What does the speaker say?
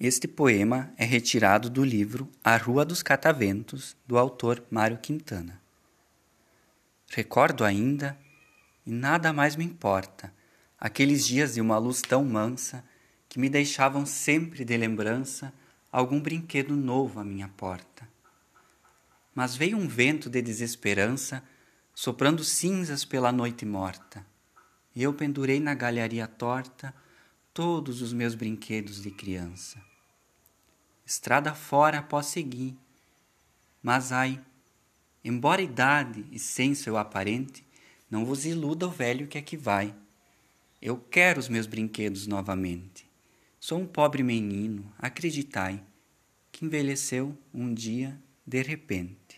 Este poema é retirado do livro A Rua dos Cataventos, do autor Mário Quintana. Recordo ainda, e nada mais me importa, aqueles dias de uma luz tão mansa que me deixavam sempre de lembrança algum brinquedo novo à minha porta. Mas veio um vento de desesperança soprando cinzas pela noite morta, e eu pendurei na galharia torta todos os meus brinquedos de criança. Estrada fora após seguir, mas ai, embora idade e senso eu aparente, não vos iluda o velho que aqui vai. Eu quero os meus brinquedos novamente. Sou um pobre menino, acreditai, que envelheceu um dia de repente.